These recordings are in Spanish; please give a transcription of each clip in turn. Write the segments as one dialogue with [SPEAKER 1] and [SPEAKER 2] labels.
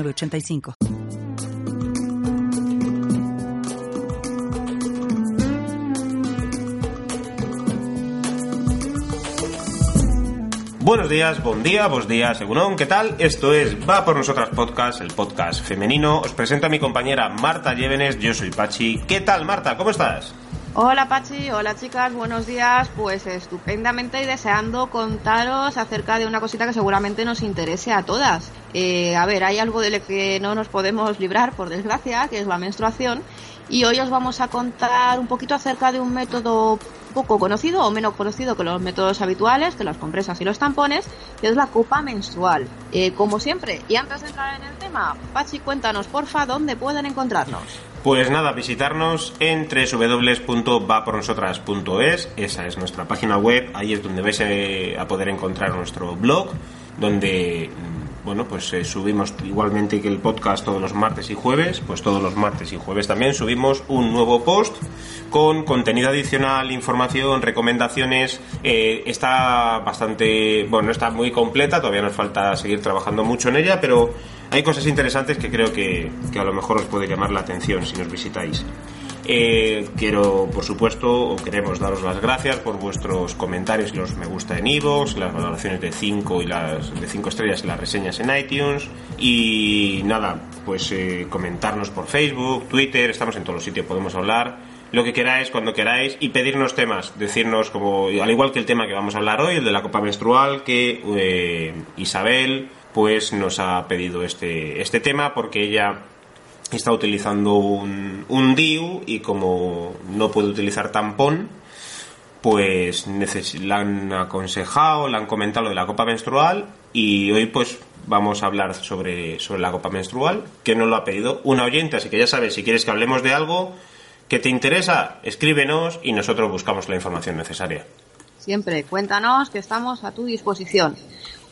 [SPEAKER 1] 85
[SPEAKER 2] Buenos días, buen día, vos días, según ¿qué tal? Esto es Va por Nosotras Podcast, el podcast femenino. Os presento a mi compañera Marta Llévenes, yo soy Pachi. ¿Qué tal, Marta? ¿Cómo estás?
[SPEAKER 3] Hola Pachi, hola chicas, buenos días. Pues estupendamente y deseando contaros acerca de una cosita que seguramente nos interese a todas. Eh, a ver, hay algo de lo que no nos podemos librar, por desgracia, que es la menstruación. Y hoy os vamos a contar un poquito acerca de un método poco conocido o menos conocido que los métodos habituales, que las compresas y los tampones, que es la copa menstrual. Eh, como siempre, y antes de entrar en el tema, Pachi, cuéntanos porfa dónde pueden encontrarnos.
[SPEAKER 2] Pues nada, visitarnos en www.vapornosotras.es, esa es nuestra página web, ahí es donde vais a poder encontrar nuestro blog, donde bueno, pues eh, subimos igualmente que el podcast todos los martes y jueves, pues todos los martes y jueves también subimos un nuevo post con contenido adicional, información, recomendaciones. Eh, está bastante, bueno, está muy completa, todavía nos falta seguir trabajando mucho en ella, pero hay cosas interesantes que creo que, a lo mejor os puede llamar la atención si nos visitáis. Eh, quiero, por supuesto, o queremos daros las gracias por vuestros comentarios y los me gusta en iVoox, las valoraciones de 5 y las de 5 estrellas y las reseñas en iTunes. Y nada, pues eh, comentarnos por Facebook, Twitter, estamos en todos los sitios, podemos hablar lo que queráis, cuando queráis, y pedirnos temas, decirnos como, al igual que el tema que vamos a hablar hoy, el de la copa menstrual, que eh, Isabel pues nos ha pedido este, este tema porque ella está utilizando un, un DIU y como no puede utilizar tampón, pues la han aconsejado, le han comentado lo de la copa menstrual y hoy pues vamos a hablar sobre, sobre la copa menstrual, que nos lo ha pedido una oyente, así que ya sabes, si quieres que hablemos de algo que te interesa, escríbenos y nosotros buscamos la información necesaria.
[SPEAKER 3] Siempre, cuéntanos que estamos a tu disposición.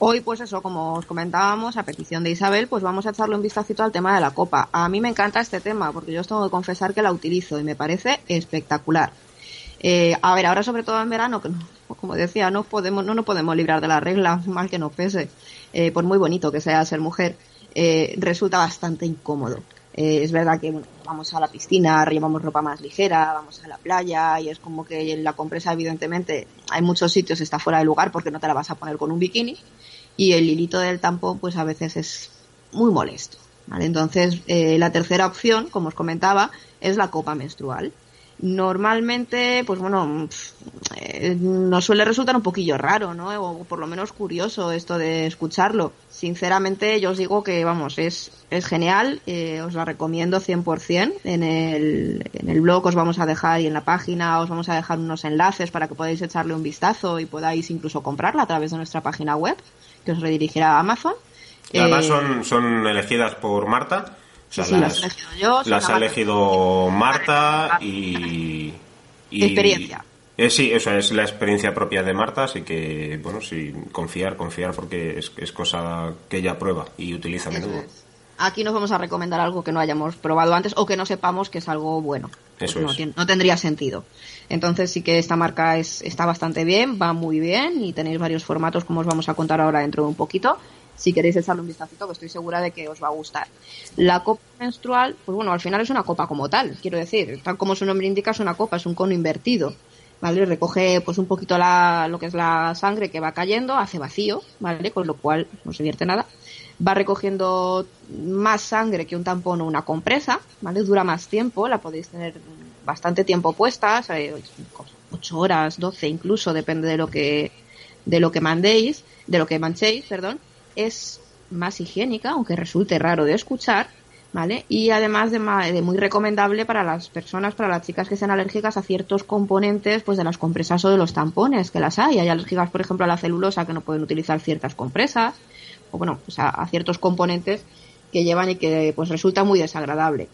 [SPEAKER 3] Hoy, pues eso, como os comentábamos, a petición de Isabel, pues vamos a echarle un vistacito al tema de la copa. A mí me encanta este tema, porque yo os tengo que confesar que la utilizo y me parece espectacular. Eh, a ver, ahora sobre todo en verano, que como decía, no podemos, no nos podemos librar de la regla, mal que nos pese, eh, por muy bonito que sea ser mujer, eh, resulta bastante incómodo. Eh, es verdad que vamos a la piscina, llevamos ropa más ligera, vamos a la playa y es como que en la compresa evidentemente hay muchos sitios está fuera de lugar porque no te la vas a poner con un bikini y el hilito del tampón pues a veces es muy molesto. Entonces eh, la tercera opción, como os comentaba, es la copa menstrual normalmente, pues bueno, eh, nos suele resultar un poquillo raro, ¿no? O por lo menos curioso esto de escucharlo. Sinceramente, yo os digo que, vamos, es, es genial, eh, os la recomiendo 100%. En el, en el blog os vamos a dejar y en la página os vamos a dejar unos enlaces para que podáis echarle un vistazo y podáis incluso comprarla a través de nuestra página web, que os redirigirá a Amazon.
[SPEAKER 2] además eh, son, son elegidas por Marta las, ha elegido Marta y,
[SPEAKER 3] Experiencia.
[SPEAKER 2] Eh, sí, eso es la experiencia propia de Marta, así que, bueno, sí, confiar, confiar, porque es, es cosa que ella prueba y utiliza a menudo.
[SPEAKER 3] Aquí nos vamos a recomendar algo que no hayamos probado antes o que no sepamos que es algo bueno.
[SPEAKER 2] Eso
[SPEAKER 3] no, no, tendría sentido. Entonces sí que esta marca es, está bastante bien, va muy bien y tenéis varios formatos como os vamos a contar ahora dentro de un poquito si queréis echarle un vistacito, que estoy segura de que os va a gustar. La copa menstrual, pues bueno, al final es una copa como tal, quiero decir, tal como su nombre indica, es una copa, es un cono invertido. ¿Vale? Recoge pues un poquito la, lo que es la sangre que va cayendo, hace vacío, ¿vale? Con lo cual no se vierte nada. Va recogiendo más sangre que un tampón o una compresa, ¿vale? Dura más tiempo, la podéis tener bastante tiempo puesta, 8 horas, 12 incluso, depende de lo que, de lo que mandéis, de lo que manchéis, perdón es más higiénica, aunque resulte raro de escuchar, ¿vale? Y además de, muy recomendable para las personas, para las chicas que sean alérgicas a ciertos componentes, pues de las compresas o de los tampones, que las hay. Hay alérgicas, por ejemplo, a la celulosa que no pueden utilizar ciertas compresas, o bueno, pues a, ciertos componentes que llevan y que pues resulta muy desagradable.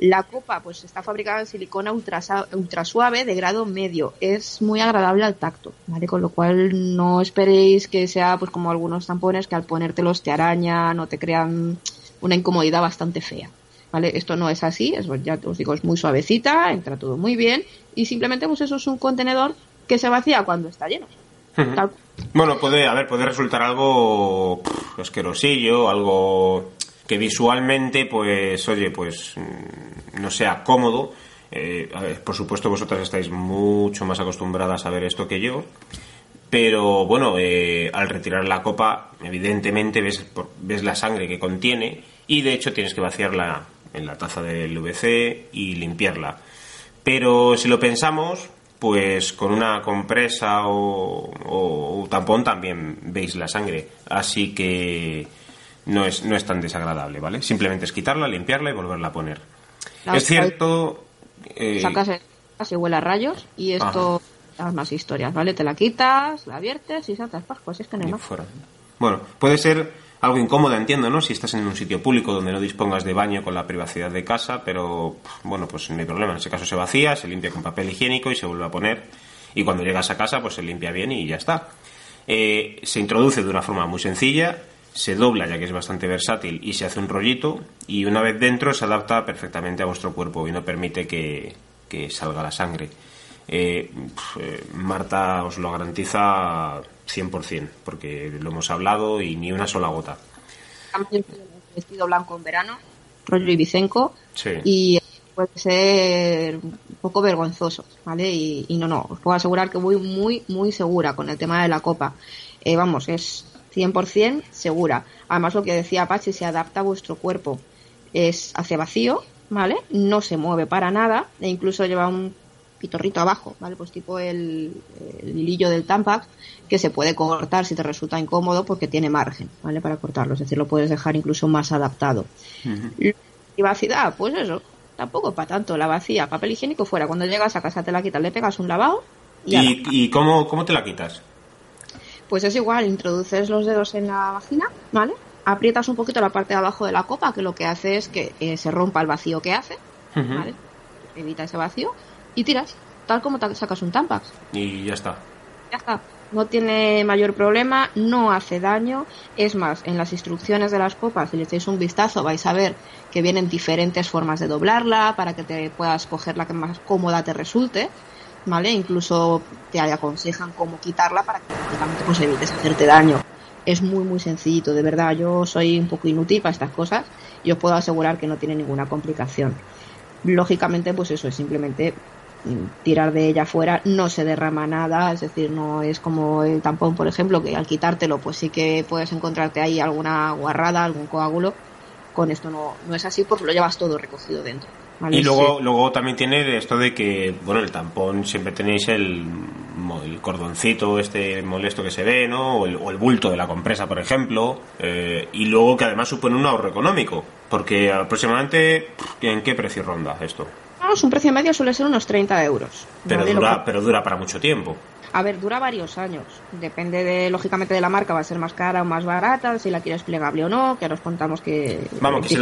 [SPEAKER 3] La copa pues está fabricada en silicona ultra, ultra suave de grado medio. Es muy agradable al tacto, ¿vale? Con lo cual no esperéis que sea pues como algunos tampones que al ponértelos te arañan o te crean una incomodidad bastante fea. ¿Vale? Esto no es así, es, ya os digo, es muy suavecita, entra todo muy bien y simplemente pues eso es un contenedor que se vacía cuando está lleno.
[SPEAKER 2] Bueno, puede, a ver, puede resultar algo asquerosillo, algo que visualmente, pues, oye, pues mm, no sea cómodo. Eh, por supuesto, vosotras estáis mucho más acostumbradas a ver esto que yo. Pero bueno, eh, al retirar la copa, evidentemente ves, ves la sangre que contiene y de hecho tienes que vaciarla en la taza del VC y limpiarla. Pero si lo pensamos, pues con una compresa o, tampón también veis la sangre. Así que no es, no es tan desagradable, ¿vale? Simplemente es quitarla, limpiarla y volverla a poner. es cierto...
[SPEAKER 3] Eh... Sacas casi huele a rayos y esto... Las más historias, ¿vale? Te la quitas, la viertes y saltas pues es que no hay más.
[SPEAKER 2] Bueno, puede ser algo incómodo, entiendo, ¿no? Si estás en un sitio público donde no dispongas de baño con la privacidad de casa, pero bueno, pues no hay problema. En ese caso se vacía, se limpia con papel higiénico y se vuelve a poner. Y cuando llegas a casa, pues se limpia bien y ya está. Eh, se introduce de una forma muy sencilla, se dobla ya que es bastante versátil y se hace un rollito y una vez dentro se adapta perfectamente a vuestro cuerpo y no permite que, salga la sangre. Eh, eh, Marta os lo garantiza 100%, porque lo hemos hablado y ni una sola gota.
[SPEAKER 3] Vestido blanco en verano, rollo ibicenco, y puede ser un poco vergonzoso, ¿vale? Y, no, no, os puedo asegurar que voy muy, muy segura con el tema de la copa. Eh, vamos, es 100% segura. Además, lo que decía Apache, se adapta a vuestro cuerpo. Es hace vacío, ¿vale? No se mueve para nada e incluso lleva un pitorrito abajo, ¿vale? Pues tipo el, hilillo del Tampax que se puede cortar si te resulta incómodo porque tiene margen, ¿vale? Para cortarlo, es decir, lo puedes dejar incluso más adaptado. Y Privacidad, pues eso, tampoco para tanto, la vacía, papel higiénico fuera, cuando llegas a casa te la quitas, le pegas un lavado
[SPEAKER 2] y... ¿Y, cómo, cómo te la quitas?
[SPEAKER 3] Pues es igual, introduces los dedos en la vagina, ¿vale? Aprietas un poquito la parte de abajo de la copa, que lo que hace es que eh, se rompa el vacío que hace, ¿vale? Evita ese vacío y tiras, tal como sacas un Tampax.
[SPEAKER 2] Y ya está.
[SPEAKER 3] Ya está. No tiene mayor problema, no hace daño. Es más, en las instrucciones de las copas, si le echáis un vistazo, vais a ver que vienen diferentes formas de doblarla para que te puedas coger la que más cómoda te resulte. ¿Vale? Incluso te aconsejan cómo quitarla para que prácticamente pues, evites hacerte daño. Es muy, muy sencillito, de verdad. Yo soy un poco inútil para estas cosas y os puedo asegurar que no tiene ninguna complicación. Lógicamente, pues eso es simplemente tirar de ella fuera no se derrama nada, es decir, no es como el tampón, por ejemplo, que al quitártelo pues sí que puedes encontrarte ahí alguna guarrada, algún coágulo. Con esto no, no es así porque lo llevas todo recogido dentro.
[SPEAKER 2] Y luego, luego también tiene esto de que, bueno, el tampón siempre tenéis el, el cordoncito este molesto que se ve, ¿no? O el, bulto de la compresa, por ejemplo. Eh, y luego que además supone un ahorro económico. Porque aproximadamente, ¿en qué precio ronda esto?
[SPEAKER 3] un precio medio suele ser unos 30 euros.
[SPEAKER 2] Pero, dura, pero dura para mucho tiempo.
[SPEAKER 3] A ver, dura varios años. Depende de, lógicamente, de la marca, va a ser más cara o más barata, si la quieres plegable o no, que nos contamos que...
[SPEAKER 2] Vamos, que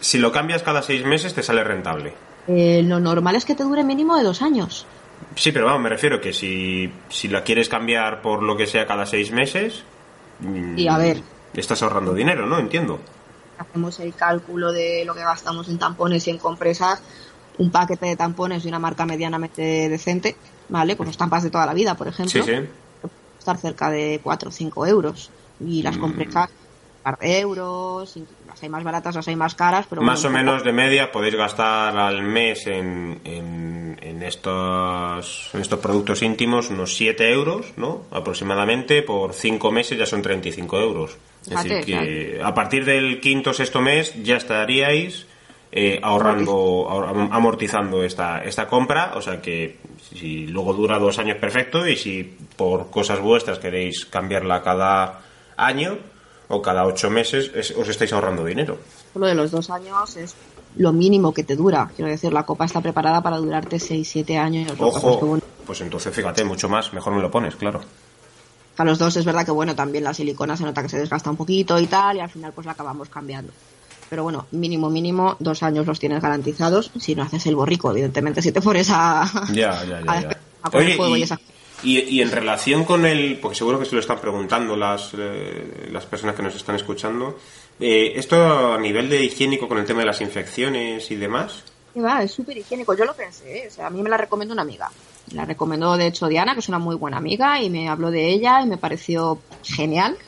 [SPEAKER 2] si, lo cambias cada seis meses te sale rentable.
[SPEAKER 3] Eh, lo normal es que te dure mínimo de dos años.
[SPEAKER 2] Sí, pero vamos, me refiero que si, si la quieres cambiar por lo que sea cada seis meses...
[SPEAKER 3] Y a ver...
[SPEAKER 2] Estás ahorrando dinero, ¿no? Entiendo.
[SPEAKER 3] Hacemos el cálculo de lo que gastamos en tampones y en compresas un paquete de tampones de una marca medianamente decente, ¿vale? Con los tampas de toda la vida, por ejemplo. Sí, Estar cerca de 4 o 5 euros. Y las mm. compresas, un par de euros. Las hay más baratas, las hay más caras. pero
[SPEAKER 2] Más o menos de media podéis gastar al mes en, en, estos, en estos productos íntimos unos 7 euros, ¿no? Aproximadamente. Por 5 meses ya son 35 euros. Es decir, que a partir del quinto o sexto mes ya estaríais eh, ahorrando, amortizando esta, esta compra, o sea que si luego dura dos años perfecto y si por cosas vuestras queréis cambiarla cada año o cada ocho meses, os estáis ahorrando dinero.
[SPEAKER 3] Lo de los dos años es lo mínimo que te dura. Quiero decir, la copa está preparada para durarte seis, siete años.
[SPEAKER 2] Ojo, pues entonces fíjate, mucho más, mejor me lo pones, claro.
[SPEAKER 3] A los dos es verdad que bueno, también la silicona se nota que se desgasta un poquito y tal, y al final pues la acabamos cambiando. Pero bueno, mínimo, mínimo, dos años los tienes garantizados si no haces el borrico, evidentemente, si te pones a...
[SPEAKER 2] Ya, ya, ya. ya. y, en relación con el, porque seguro que se lo están preguntando las, eh, las personas que nos están escuchando, eh, ¿esto a nivel de higiénico con el tema de las infecciones y demás?
[SPEAKER 3] Va, es súper higiénico. Yo lo pensé, ¿eh? o sea, a mí me la recomendó una amiga. La recomendó, de hecho, Diana, que es una muy buena amiga, y me habló de ella y me pareció genial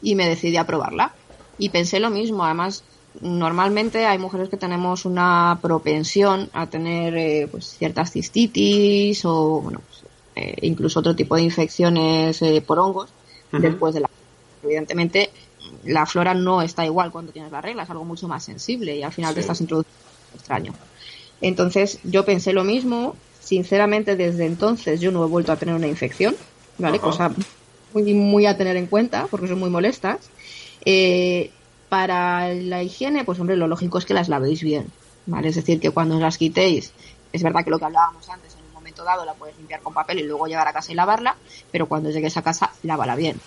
[SPEAKER 3] y me decidí a probarla. Y pensé lo mismo, además, normalmente hay mujeres que tenemos una propensión a tener eh, pues, ciertas cistitis o, bueno, pues, eh, incluso otro tipo de infecciones por hongos después de la. Evidentemente, la flora no está igual cuando tienes la regla, es algo mucho más sensible y al final te estás introduciendo extraño. Entonces yo pensé lo mismo, sinceramente desde entonces yo no he vuelto a tener una infección, ¿vale? Cosa muy, muy a tener en cuenta porque son muy molestas. Eh, para la higiene, pues hombre, lo lógico es que las lavéis bien, ¿vale? Es decir, que cuando las quitéis, es verdad que lo que hablábamos antes, en un momento dado la puedes limpiar con papel y luego llegar a casa y lavarla, pero cuando llegues a casa, lávala bien.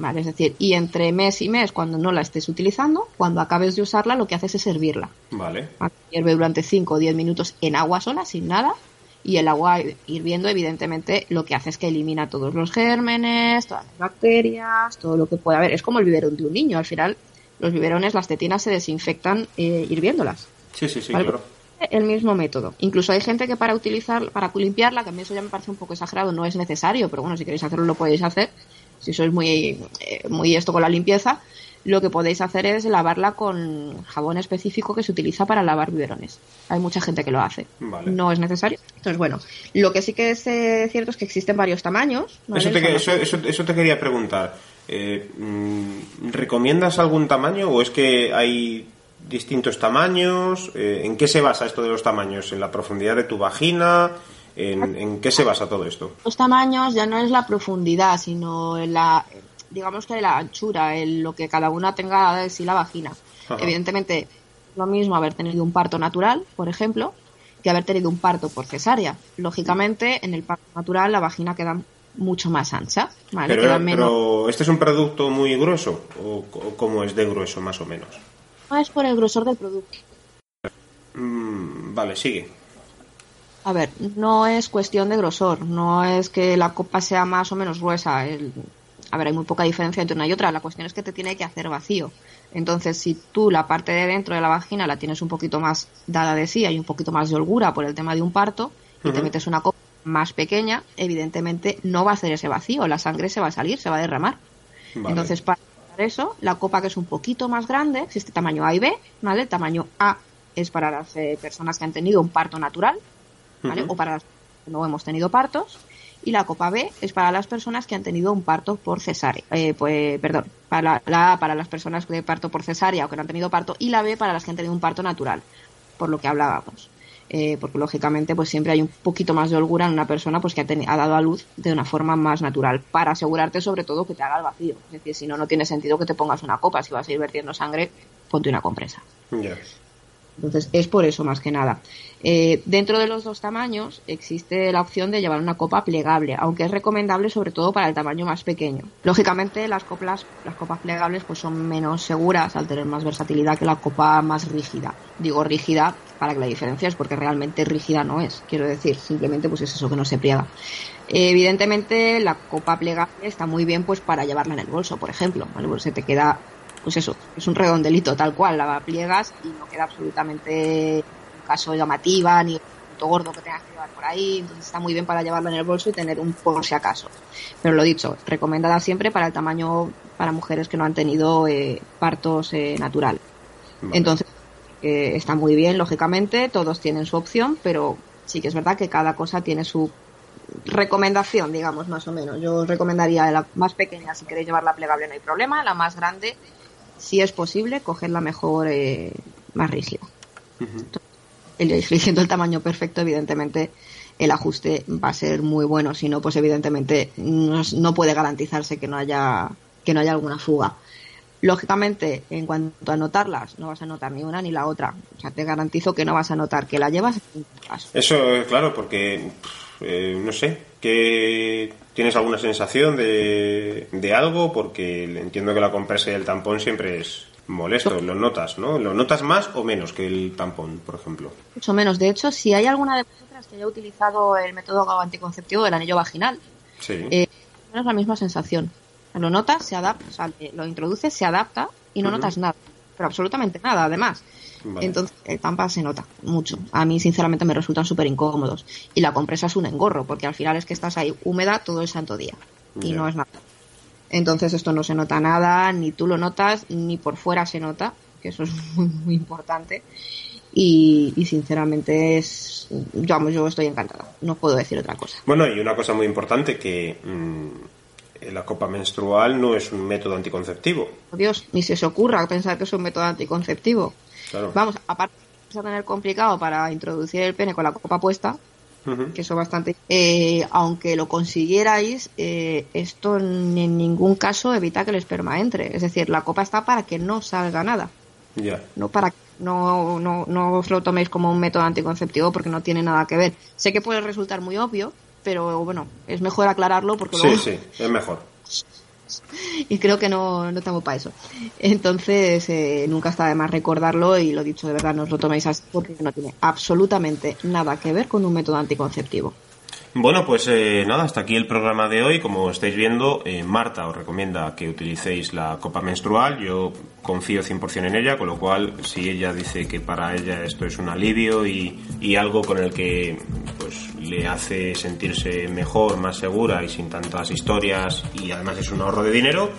[SPEAKER 3] ¿Vale? Es decir, y entre mes y mes, cuando no la estés utilizando, cuando acabes de usarla, lo que haces es servirla.
[SPEAKER 2] Vale.
[SPEAKER 3] Hierve durante 5 o 10 minutos en agua sola, sin nada, y el agua hirviendo, evidentemente, lo que hace es que elimina todos los gérmenes, todas las bacterias, todo lo que pueda haber. Es como el biberón de un niño, al final, los biberones, las tetinas se desinfectan eh, hirviéndolas.
[SPEAKER 2] Sí, sí, sí, claro.
[SPEAKER 3] El mismo método. Incluso hay gente que para utilizar, para limpiarla, que a mí eso ya me parece un poco exagerado, no es necesario, pero bueno, si queréis hacerlo lo podéis hacer si sois muy, eh, muy esto con la limpieza, lo que podéis hacer es lavarla con jabón específico que se utiliza para lavar biberones. Hay mucha gente que lo hace. No es necesario. Entonces, bueno, lo que sí que es eh, cierto es que existen varios tamaños.
[SPEAKER 2] Eso, te, quería preguntar. Eh, mm, ¿Recomiendas algún tamaño o es que hay distintos tamaños? ¿En qué se basa esto de los tamaños? ¿En la profundidad de tu vagina? ¿En, qué se basa todo esto?
[SPEAKER 3] Los tamaños ya no es la profundidad, sino en la, digamos que la anchura, en lo que cada una tenga de sí la vagina. Evidentemente, lo mismo haber tenido un parto natural, por ejemplo, que haber tenido un parto por cesárea. Lógicamente, en el parto natural la vagina queda mucho más ancha.
[SPEAKER 2] Pero, ¿este es un producto muy grueso o, cómo es de grueso más o menos?
[SPEAKER 3] No es por el grosor del producto.
[SPEAKER 2] Mm, vale, sigue.
[SPEAKER 3] A ver, no es cuestión de grosor, no es que la copa sea más o menos gruesa. a ver, hay muy poca diferencia entre una y otra. La cuestión es que te tiene que hacer vacío. Entonces, si tú la parte de dentro de la vagina la tienes un poquito más dada de sí, hay un poquito más de holgura por el tema de un parto, y te metes una copa más pequeña, evidentemente no va a hacer ese vacío, la sangre se va a salir, se va a derramar. Entonces, para eso, la copa que es un poquito más grande, existe tamaño A y B, ¿vale? El tamaño A es para las eh, personas que han tenido un parto natural, o para las que no hemos tenido partos. Y la copa B es para las personas que han tenido un parto por cesárea. Eh, pues, perdón, para la A para las personas de parto por cesárea o que no han tenido parto. Y la B para las que han tenido un parto natural, por lo que hablábamos. Eh, porque lógicamente pues siempre hay un poquito más de holgura en una persona pues que ha, ha, dado a luz de una forma más natural para asegurarte sobre todo que te haga el vacío. Es decir si no no tiene sentido que te pongas una copa. Si vas a ir vertiendo sangre ponte una compresa. Entonces es por eso más que nada. Eh, dentro de los dos tamaños existe la opción de llevar una copa plegable, aunque es recomendable sobre todo para el tamaño más pequeño. Lógicamente las copas, las copas plegables pues son menos seguras al tener más versatilidad que la copa más rígida. Digo rígida para que la diferencia es porque realmente rígida no es. Quiero decir, simplemente pues es eso que no se pliega. evidentemente la copa plegable está muy bien pues para llevarla en el bolso, por ejemplo. El bolso te queda pues eso, es un redondelito tal cual, la pliegas y no queda absolutamente caso llamativa ni un gordo que tengas que llevar por ahí, entonces está muy bien para llevarlo en el bolso y tener un por si acaso. Pero lo dicho, recomendada siempre para el tamaño para mujeres que no han tenido eh, partos eh, natural. Entonces, eh, está muy bien, lógicamente, todos tienen su opción, pero sí que es verdad que cada cosa tiene su recomendación, digamos, más o menos. Yo os recomendaría la más pequeña, si queréis llevarla plegable no hay problema, la más grande, si es posible, cogerla mejor más rígida eligiendo el tamaño perfecto, evidentemente el ajuste va a ser muy bueno. Si no, pues evidentemente no, puede garantizarse que no haya que no haya alguna fuga. Lógicamente, en cuanto a notarlas, no vas a notar ni una ni la otra. O sea, te garantizo que no vas a notar que la llevas.
[SPEAKER 2] Eso, es claro, porque eh, no sé, que tienes alguna sensación de, de algo, porque entiendo que la compresa y el tampón siempre es Molesto, lo notas, ¿no? ¿Lo notas más o menos que el tampón, por ejemplo?
[SPEAKER 3] Mucho menos. De hecho, si hay alguna de vosotras que haya utilizado el método anticonceptivo del anillo vaginal,
[SPEAKER 2] Sí.
[SPEAKER 3] eh, es la misma sensación. Lo notas, se adapta, o sea, lo introduces, se adapta y no notas nada. Pero absolutamente nada, además.
[SPEAKER 2] Vale.
[SPEAKER 3] Entonces, el tampa se nota mucho. A mí, sinceramente, me resultan súper incómodos. Y la compresa es un engorro, porque al final es que estás ahí húmeda todo el santo día. Y no es nada. Entonces, esto no se nota nada, ni tú lo notas, ni por fuera se nota, que eso es muy, muy importante. Y, y sinceramente, es. Vamos, yo estoy encantada. No puedo decir otra cosa.
[SPEAKER 2] Bueno, y una cosa muy importante que mm, la copa menstrual no es un método anticonceptivo.
[SPEAKER 3] Por Dios, ni se os ocurra pensar que es un método anticonceptivo.
[SPEAKER 2] Claro.
[SPEAKER 3] Vamos, aparte de tener complicado para introducir el pene con la copa puesta,
[SPEAKER 2] Ujú.
[SPEAKER 3] que eso bastante. eh, aunque lo consiguierais, eh, esto ni en ningún caso evita que el esperma entre. Es decir, la copa está para que no salga nada.
[SPEAKER 2] Ya.
[SPEAKER 3] No para no, no, no os lo toméis como un método anticonceptivo porque no tiene nada que ver. Sé que puede resultar muy obvio, pero bueno, es mejor aclararlo porque
[SPEAKER 2] Sí,
[SPEAKER 3] luego
[SPEAKER 2] sí, es mejor.
[SPEAKER 3] y creo que no, no estamos para eso. Entonces, eh, nunca está de más recordarlo y lo dicho, de verdad, no os lo toméis así porque no tiene absolutamente nada que ver con un método anticonceptivo.
[SPEAKER 2] Bueno, pues eh, nada, hasta aquí el programa de hoy. Como estáis viendo, eh, Marta os recomienda que utilicéis la copa menstrual. Yo confío 100% en ella, con lo cual, si ella dice que para ella esto es un alivio y, y algo con el que pues le hace sentirse mejor, más segura y sin tantas historias y además es un ahorro de dinero,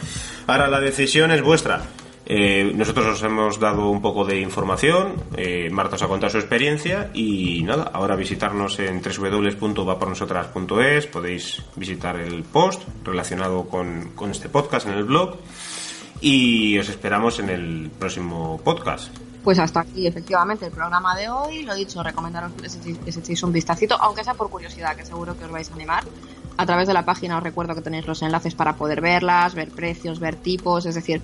[SPEAKER 2] ahora la decisión es vuestra. Eh, nosotros os hemos dado un poco de información, eh, Marta os ha contado su experiencia y nada, ahora visitarnos en www.vapornosotras.es, podéis visitar el post relacionado con, con este podcast en el blog y os esperamos en el próximo podcast.
[SPEAKER 3] Pues hasta aquí, efectivamente, el programa de hoy. Lo dicho, recomendaros que les echéis, un vistacito, aunque sea por curiosidad, que seguro que os vais a animar. A través de la página os recuerdo que tenéis los enlaces para poder verlas, ver precios, ver tipos, es decir,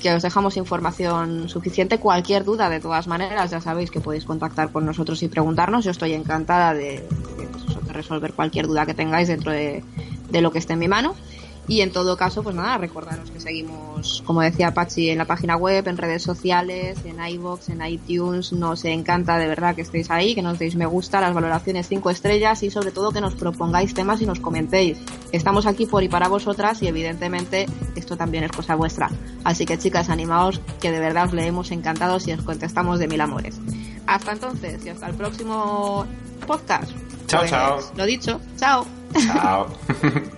[SPEAKER 3] que os dejamos información suficiente. Cualquier duda, de todas maneras, ya sabéis que podéis contactar con nosotros y preguntarnos. Yo estoy encantada de, de, eso, de resolver cualquier duda que tengáis dentro de, de lo que esté en mi mano. Y en todo caso, pues nada, recordaros que seguimos, como decía Pachi, en la página web, en redes sociales, en iBox, en iTunes. Nos encanta de verdad que estéis ahí, que nos deis me gusta, las valoraciones 5 estrellas y sobre todo que nos propongáis temas y nos comentéis. Estamos aquí por y para vosotras y evidentemente esto también es cosa vuestra. Así que chicas, animaos que de verdad os leemos encantados y os contestamos de mil amores. Hasta entonces y hasta el próximo podcast.
[SPEAKER 2] Chao,
[SPEAKER 3] Pues,
[SPEAKER 2] chao.
[SPEAKER 3] Lo dicho, chao.
[SPEAKER 2] Chao.